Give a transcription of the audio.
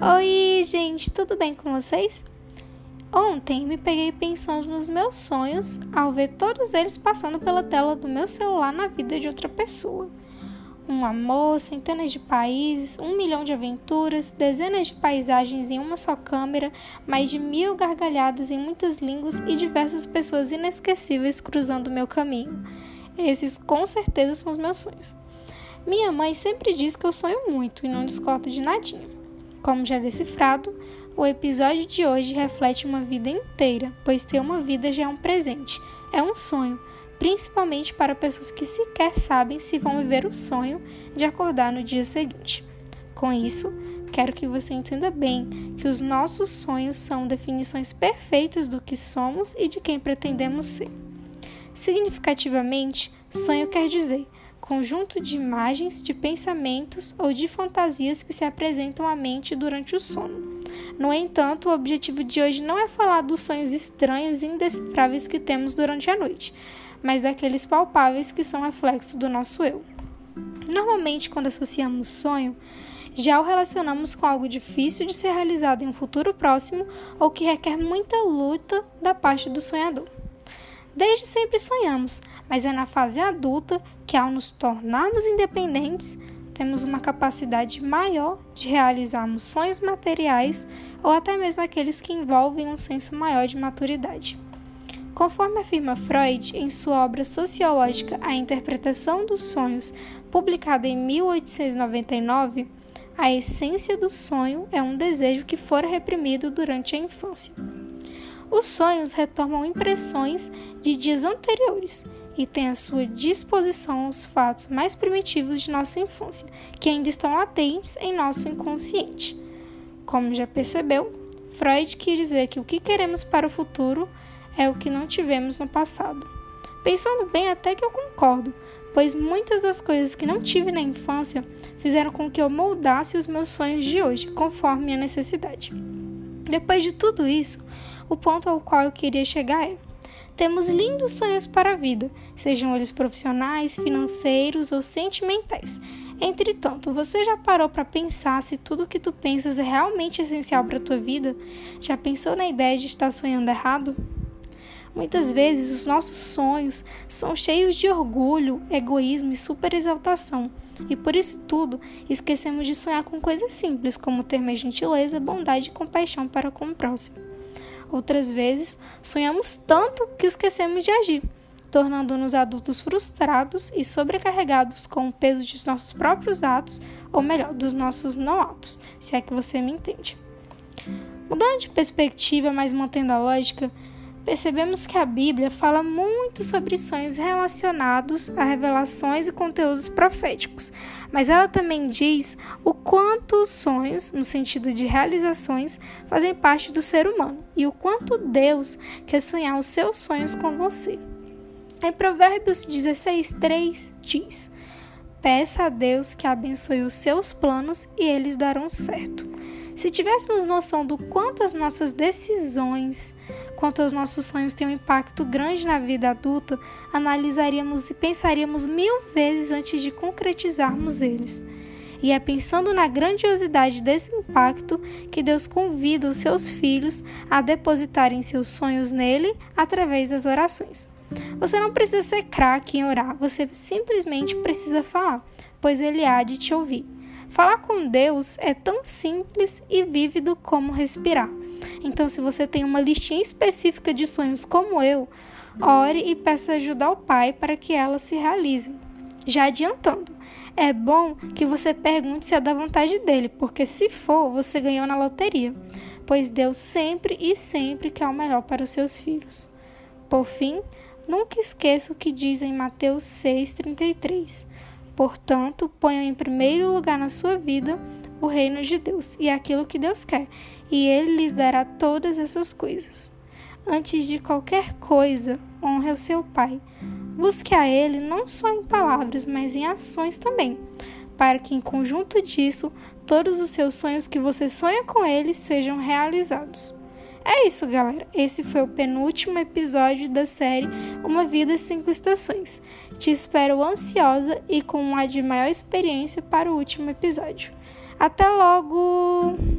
Oi, gente, tudo bem com vocês? Ontem me peguei pensando nos meus sonhos ao ver todos eles passando pela tela do meu celular na vida de outra pessoa. Um amor, centenas de países, um milhão de aventuras, dezenas de paisagens em uma só câmera, mais de mil gargalhadas em muitas línguas e diversas pessoas inesquecíveis cruzando o meu caminho. Esses com certeza são os meus sonhos. Minha mãe sempre diz que eu sonho muito e não discordo de nadinha. Como já decifrado, o episódio de hoje reflete uma vida inteira, pois ter uma vida já é um presente, é um sonho, principalmente para pessoas que sequer sabem se vão viver o sonho de acordar no dia seguinte. Com isso, quero que você entenda bem que os nossos sonhos são definições perfeitas do que somos e de quem pretendemos ser. Significativamente, sonho quer dizer conjunto de imagens, de pensamentos ou de fantasias que se apresentam à mente durante o sono. No entanto, o objetivo de hoje não é falar dos sonhos estranhos e indecifráveis que temos durante a noite, mas daqueles palpáveis que são reflexo do nosso eu. Normalmente, quando associamos sonho, já o relacionamos com algo difícil de ser realizado em um futuro próximo ou que requer muita luta da parte do sonhador. Desde sempre sonhamos, mas é na fase adulta que, ao nos tornarmos independentes, temos uma capacidade maior de realizarmos sonhos materiais ou até mesmo aqueles que envolvem um senso maior de maturidade. Conforme afirma Freud em sua obra sociológica A Interpretação dos Sonhos, publicada em 1899, a essência do sonho é um desejo que fora reprimido durante a infância. Os sonhos retomam impressões de dias anteriores e tem à sua disposição os fatos mais primitivos de nossa infância, que ainda estão latentes em nosso inconsciente. Como já percebeu, Freud quis dizer que o que queremos para o futuro é o que não tivemos no passado. Pensando bem, até que eu concordo, pois muitas das coisas que não tive na infância fizeram com que eu moldasse os meus sonhos de hoje, conforme minha necessidade. Depois de tudo isso, o ponto ao qual eu queria chegar é: temos lindos sonhos para a vida, sejam eles profissionais, financeiros ou sentimentais. Entretanto, você já parou para pensar se tudo o que tu pensas é realmente essencial para a tua vida? Já pensou na ideia de estar sonhando errado? Muitas vezes os nossos sonhos são cheios de orgulho, egoísmo e superexaltação. E por isso tudo, esquecemos de sonhar com coisas simples, como ter mais gentileza, bondade e compaixão para com o próximo. Outras vezes, sonhamos tanto que esquecemos de agir, tornando-nos adultos frustrados e sobrecarregados com o peso de nossos próprios atos, ou melhor, dos nossos não atos, se é que você me entende. Mudando de perspectiva, mas mantendo a lógica, percebemos que a Bíblia fala muito sobre sonhos relacionados a revelações e conteúdos proféticos, mas ela também diz o quanto os sonhos, no sentido de realizações, fazem parte do ser humano e o quanto Deus quer sonhar os seus sonhos com você. Em Provérbios 16:3 diz: Peça a Deus que abençoe os seus planos e eles darão certo. Se tivéssemos noção do quanto as nossas decisões quanto aos nossos sonhos têm um impacto grande na vida adulta, analisaríamos e pensaríamos mil vezes antes de concretizarmos eles. E é pensando na grandiosidade desse impacto que Deus convida os seus filhos a depositarem seus sonhos nele através das orações. Você não precisa ser craque em orar, você simplesmente precisa falar, pois ele há de te ouvir. Falar com Deus é tão simples e vívido como respirar. Então, se você tem uma listinha específica de sonhos como eu, ore e peça ajuda ao Pai para que elas se realizem. Já adiantando, é bom que você pergunte se é da vontade dele, porque se for, você ganhou na loteria, pois Deus sempre e sempre quer o melhor para os seus filhos. Por fim, nunca esqueça o que diz em Mateus 6,33. Portanto, ponha em primeiro lugar na sua vida o reino de Deus e aquilo que Deus quer, e ele lhes dará todas essas coisas. Antes de qualquer coisa, honre o seu pai. Busque a ele não só em palavras, mas em ações também, para que em conjunto disso, todos os seus sonhos que você sonha com ele sejam realizados. É isso, galera. Esse foi o penúltimo episódio da série Uma Vida Cinco Estações. Te espero ansiosa e com uma de maior experiência para o último episódio. Até logo!